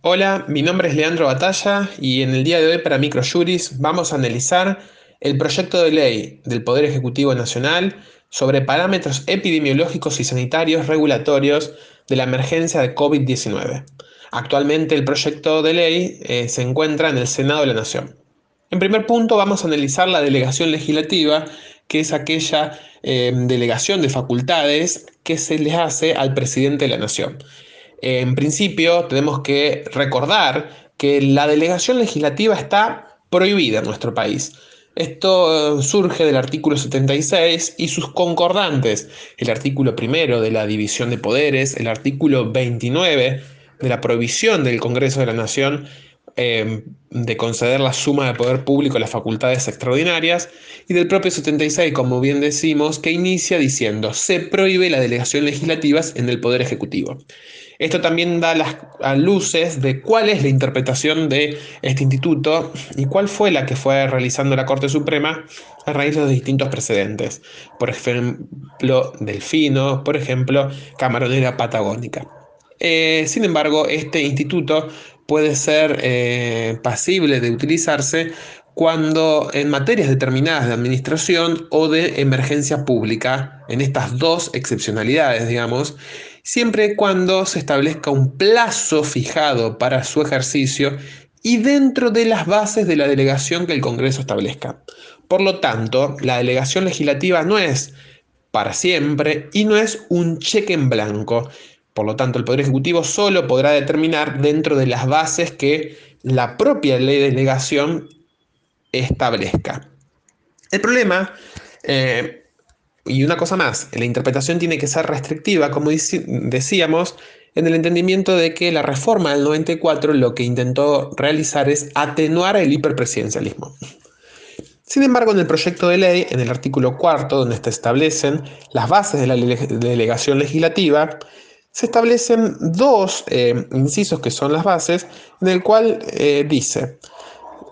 Hola, mi nombre es Leandro Batalla y en el día de hoy para Microjuris vamos a analizar el proyecto de ley del Poder Ejecutivo Nacional sobre parámetros epidemiológicos y sanitarios regulatorios de la emergencia de COVID-19. Actualmente el proyecto de ley eh, se encuentra en el Senado de la Nación. En primer punto vamos a analizar la delegación legislativa, que es aquella eh, delegación de facultades que se le hace al presidente de la Nación. En principio, tenemos que recordar que la delegación legislativa está prohibida en nuestro país. Esto eh, surge del artículo 76 y sus concordantes, el artículo primero de la división de poderes, el artículo 29 de la prohibición del Congreso de la Nación eh, de conceder la suma de poder público a las facultades extraordinarias y del propio 76, como bien decimos, que inicia diciendo se prohíbe la delegación legislativa en el Poder Ejecutivo. Esto también da las luces de cuál es la interpretación de este instituto y cuál fue la que fue realizando la Corte Suprema a raíz de los distintos precedentes. Por ejemplo, Delfino, por ejemplo, Camaronera Patagónica. Eh, sin embargo, este instituto puede ser eh, pasible de utilizarse cuando en materias determinadas de administración o de emergencia pública, en estas dos excepcionalidades, digamos, siempre y cuando se establezca un plazo fijado para su ejercicio y dentro de las bases de la delegación que el Congreso establezca. Por lo tanto, la delegación legislativa no es para siempre y no es un cheque en blanco, por lo tanto, el Poder Ejecutivo solo podrá determinar dentro de las bases que la propia ley de delegación establezca. El problema, eh, y una cosa más, la interpretación tiene que ser restrictiva, como decíamos, en el entendimiento de que la reforma del 94 lo que intentó realizar es atenuar el hiperpresidencialismo. Sin embargo, en el proyecto de ley, en el artículo cuarto, donde se establecen las bases de la delegación legislativa, se establecen dos eh, incisos que son las bases, en el cual eh, dice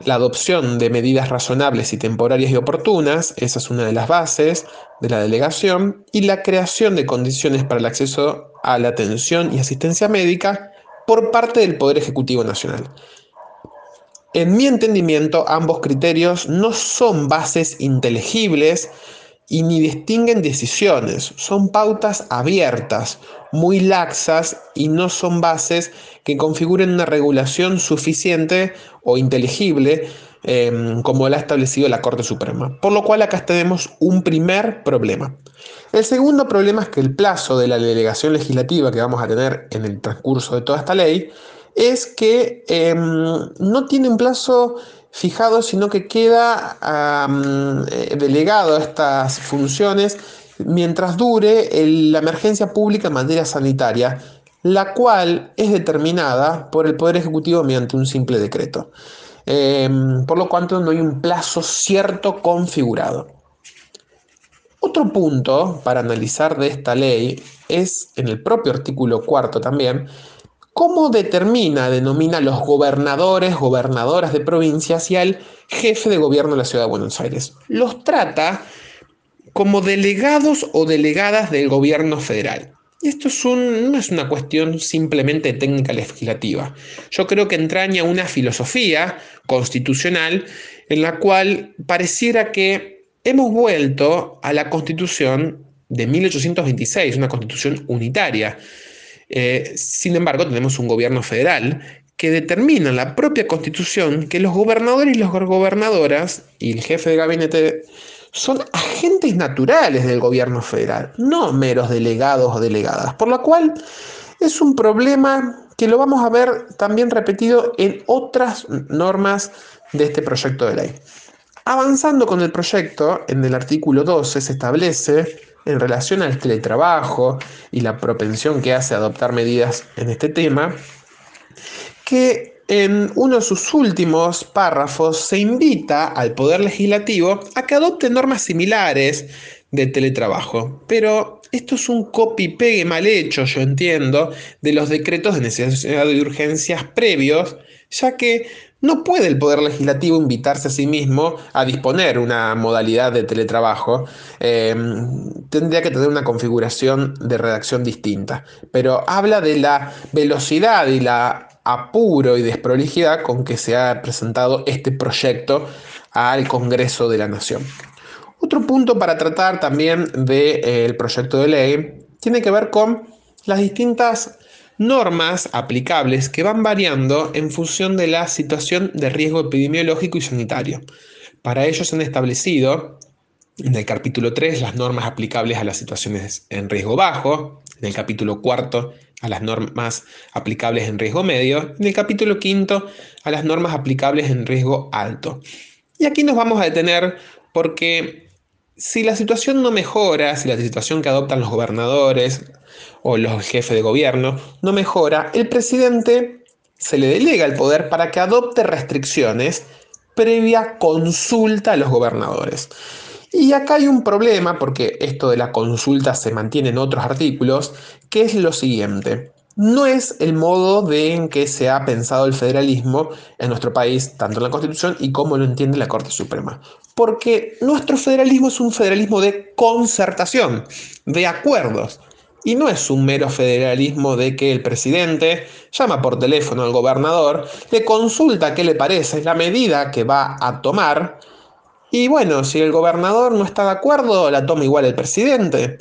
la adopción de medidas razonables y temporarias y oportunas, esa es una de las bases de la delegación, y la creación de condiciones para el acceso a la atención y asistencia médica por parte del Poder Ejecutivo Nacional. En mi entendimiento, ambos criterios no son bases inteligibles, y ni distinguen decisiones. Son pautas abiertas, muy laxas y no son bases que configuren una regulación suficiente o inteligible em, como la ha establecido la Corte Suprema. Por lo cual acá tenemos un primer problema. El segundo problema es que el plazo de la delegación legislativa que vamos a tener en el transcurso de toda esta ley es que em, no tiene un plazo fijado, sino que queda eh, delegado a estas funciones mientras dure la emergencia pública en materia sanitaria, la cual es determinada por el Poder Ejecutivo mediante un simple decreto. Em, por lo cual no hay un plazo cierto configurado. Otro punto para analizar de esta ley es, en el propio artículo cuarto también, ¿Cómo determina, denomina los gobernadores, gobernadoras de provincias y al jefe de gobierno de la ciudad de Buenos Aires? Los trata como delegados o delegadas del gobierno federal. Y esto no es una cuestión simplemente técnica legislativa. Yo creo que entraña una filosofía constitucional en la cual pareciera que hemos vuelto a la constitución de 1826, una constitución unitaria eh, sin embargo, tenemos un gobierno federal que determina en la propia constitución que los gobernadores y las gobernadoras y el jefe de gabinete son agentes naturales del gobierno federal, no meros delegados o delegadas, por lo cual es un problema que lo vamos a ver también repetido en otras normas de este proyecto de ley. Avanzando con el proyecto, en el artículo 12 se establece en relación al teletrabajo y la propensión que hace a adoptar medidas en este tema, que en uno de sus últimos párrafos se invita al Poder Legislativo a que adopte normas similares de teletrabajo. Pero esto es un copy-pegue mal hecho, yo entiendo, de los decretos de necesidad y urgencias previos, ya que no puede el Poder Legislativo invitarse a sí mismo a disponer una modalidad de teletrabajo. Eh, tendría que tener una configuración de redacción distinta. Pero habla de la velocidad y la apuro y desprolijidad con que se ha presentado este proyecto al Congreso de la Nación. Otro punto para tratar también del eh, proyecto de ley tiene que ver con las distintas normas aplicables que van variando en función de la situación de riesgo epidemiológico y sanitario. Para ello se han establecido en el capítulo 3 las normas aplicables a las situaciones en riesgo bajo, en el capítulo 4 a las normas aplicables en riesgo medio, en el capítulo 5 a las normas aplicables en riesgo alto. Y aquí nos vamos a detener porque si la situación no mejora, si la situación que adoptan los gobernadores o los jefes de gobierno no mejora, el presidente se le delega el poder para que adopte restricciones previa consulta a los gobernadores. Y acá hay un problema, porque esto de la consulta se mantiene en otros artículos, que es lo siguiente. No es el modo en que se ha pensado el federalismo en nuestro país, tanto en la Constitución y como lo entiende la Corte Suprema porque nuestro federalismo es un federalismo de concertación, de acuerdos. Y no es un mero federalismo de que el presidente llama por teléfono al gobernador, le consulta qué le parece la medida que va a tomar, y bueno, si el gobernador no está de acuerdo, la toma igual el presidente.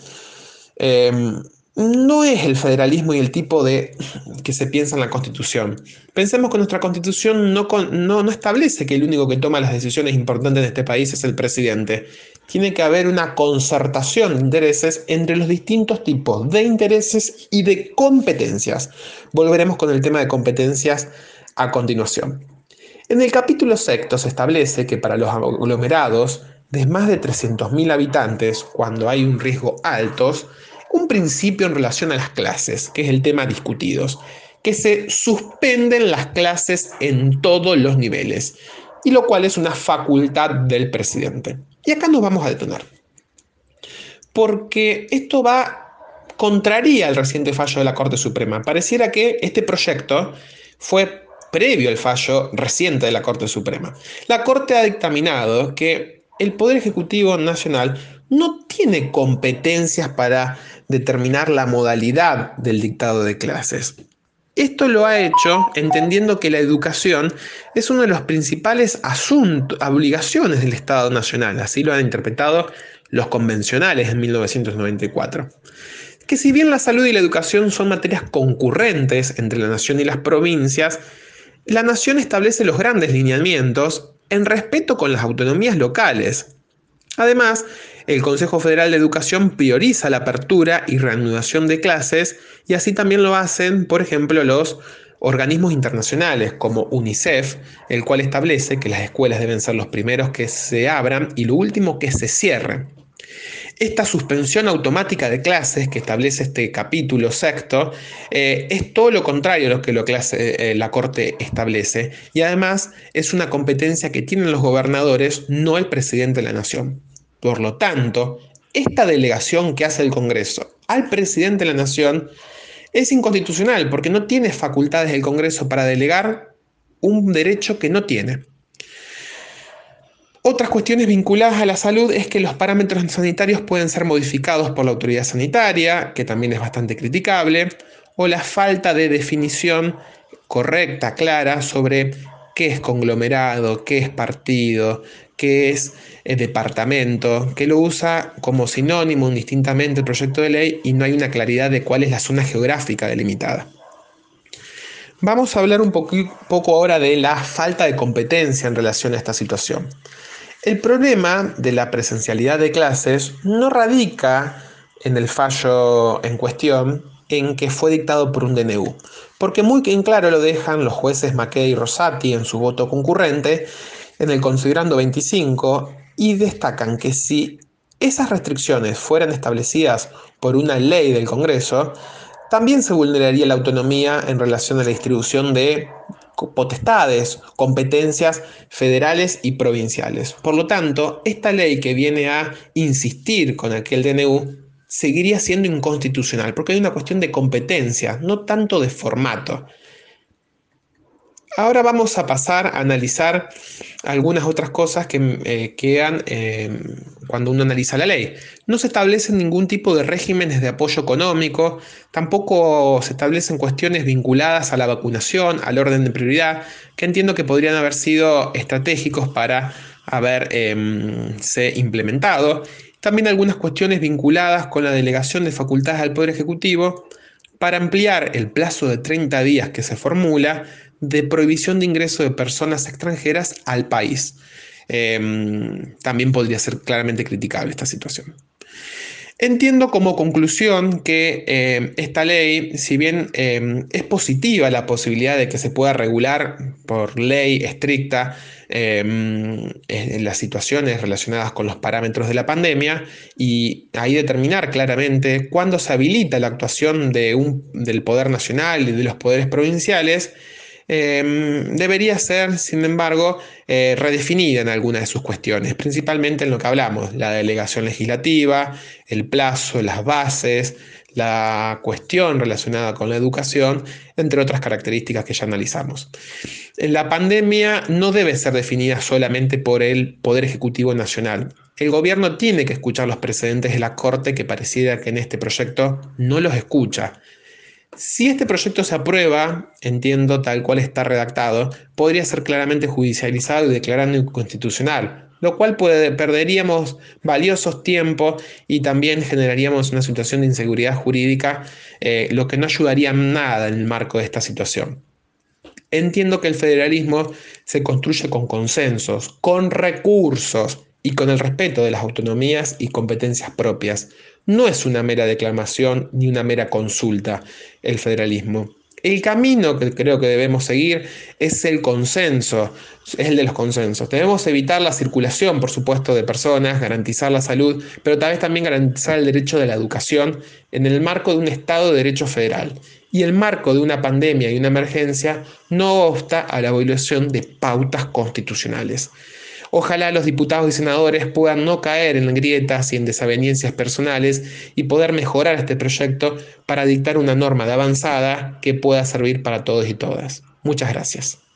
Em, no es el federalismo y el tipo de que se piensa en la Constitución. Pensemos que nuestra Constitución no, establece que el único que toma las decisiones importantes de este país es el presidente. Tiene que haber una concertación de intereses entre los distintos tipos de intereses y de competencias. Volveremos con el tema de competencias a continuación. En el capítulo sexto se establece que para los aglomerados de más de 300.000 habitantes, cuando hay un riesgo altos, un principio en relación a las clases, que es el tema discutidos, que se suspenden las clases en todos los niveles, y lo cual es una facultad del presidente. Y acá nos vamos a detonar, porque esto va contraría al reciente fallo de la Corte Suprema. Pareciera que este proyecto fue previo al fallo reciente de la Corte Suprema. La Corte ha dictaminado que el Poder Ejecutivo Nacional no tiene competencias para determinar la modalidad del dictado de clases. Esto lo ha hecho entendiendo que la educación es una de las principales asuntos, obligaciones del Estado Nacional, así lo han interpretado los convencionales en 1994. Que si bien la salud y la educación son materias concurrentes entre la nación y las provincias, la nación establece los grandes lineamientos en respeto con las autonomías locales. Además, el Consejo Federal de Educación prioriza la apertura y reanudación de clases y así también lo hacen, por ejemplo, los organismos internacionales como UNICEF, el cual establece que las escuelas deben ser los primeros que se abran y lo último que se cierren. Esta suspensión automática de clases que establece este capítulo sexto eh, es todo lo contrario a lo que eh, la Corte establece y además es una competencia que tienen los gobernadores, no el presidente de la nación. Por lo tanto, esta delegación que hace el Congreso al presidente de la Nación es inconstitucional porque no tiene facultades el Congreso para delegar un derecho que no tiene. Otras cuestiones vinculadas a la salud es que los parámetros sanitarios pueden ser modificados por la autoridad sanitaria, que también es bastante criticable, o la falta de definición correcta, clara, sobre qué es conglomerado, qué es partido, qué es el departamento, que lo usa como sinónimo indistintamente el proyecto de ley y no hay una claridad de cuál es la zona geográfica delimitada. Vamos a hablar un poco ahora de la falta de competencia en relación a esta situación. El problema de la presencialidad de clases no radica en el fallo en cuestión en que fue dictado por un DNU, porque muy en claro lo dejan los jueces Mackey y Rosati en su voto concurrente en el considerando 25 y destacan que si esas restricciones fueran establecidas por una ley del Congreso, también se vulneraría la autonomía en relación a la distribución de potestades, competencias federales y provinciales. Por lo tanto, esta ley que viene a insistir con aquel DNU seguiría siendo inconstitucional, porque hay una cuestión de competencia, no tanto de formato. Ahora vamos a pasar a analizar algunas otras cosas que eh, quedan eh, cuando uno analiza la ley. No se establecen ningún tipo de regímenes de apoyo económico, tampoco se establecen cuestiones vinculadas a la vacunación, al orden de prioridad, que entiendo que podrían haber sido estratégicos para haberse em, implementado. También algunas cuestiones vinculadas con la delegación de facultades al Poder Ejecutivo para ampliar el plazo de 30 días que se formula de prohibición de ingreso de personas extranjeras al país. Em, también podría ser claramente criticable esta situación. Entiendo como conclusión que em, esta ley, si bien em, es positiva la posibilidad de que se pueda regular por ley estricta en las situaciones relacionadas con los parámetros de la pandemia y ahí determinar claramente cuándo se habilita la actuación del Poder Nacional y de los poderes provinciales, Em, debería ser, sin embargo, eh, redefinida en algunas de sus cuestiones, principalmente en lo que hablamos, la delegación legislativa, el plazo, las bases, la cuestión relacionada con la educación, entre otras características que ya analizamos. La pandemia no debe ser definida solamente por el Poder Ejecutivo Nacional. El gobierno tiene que escuchar los precedentes de la Corte que pareciera que en este proyecto no los escucha. Si este proyecto se aprueba, entiendo tal cual está redactado, podría ser claramente judicializado y declarado inconstitucional, lo cual perderíamos valiosos tiempos y también generaríamos una situación de inseguridad jurídica, eh, lo que no ayudaría nada en el marco de esta situación. Entiendo que el federalismo se construye con consensos, con recursos y con el respeto de las autonomías y competencias propias. No es una mera declamación ni una mera consulta el federalismo. El camino que creo que debemos seguir es el consenso, es el de los consensos. Debemos evitar la circulación, por supuesto, de personas, garantizar la salud, pero tal vez también garantizar el derecho de la educación en el marco de un Estado de Derecho Federal. Y el marco de una pandemia y una emergencia no obsta a la violación de pautas constitucionales. Ojalá los diputados y senadores puedan no caer en grietas y en desavenencias personales y poder mejorar este proyecto para dictar una norma de avanzada que pueda servir para todos y todas. Muchas gracias.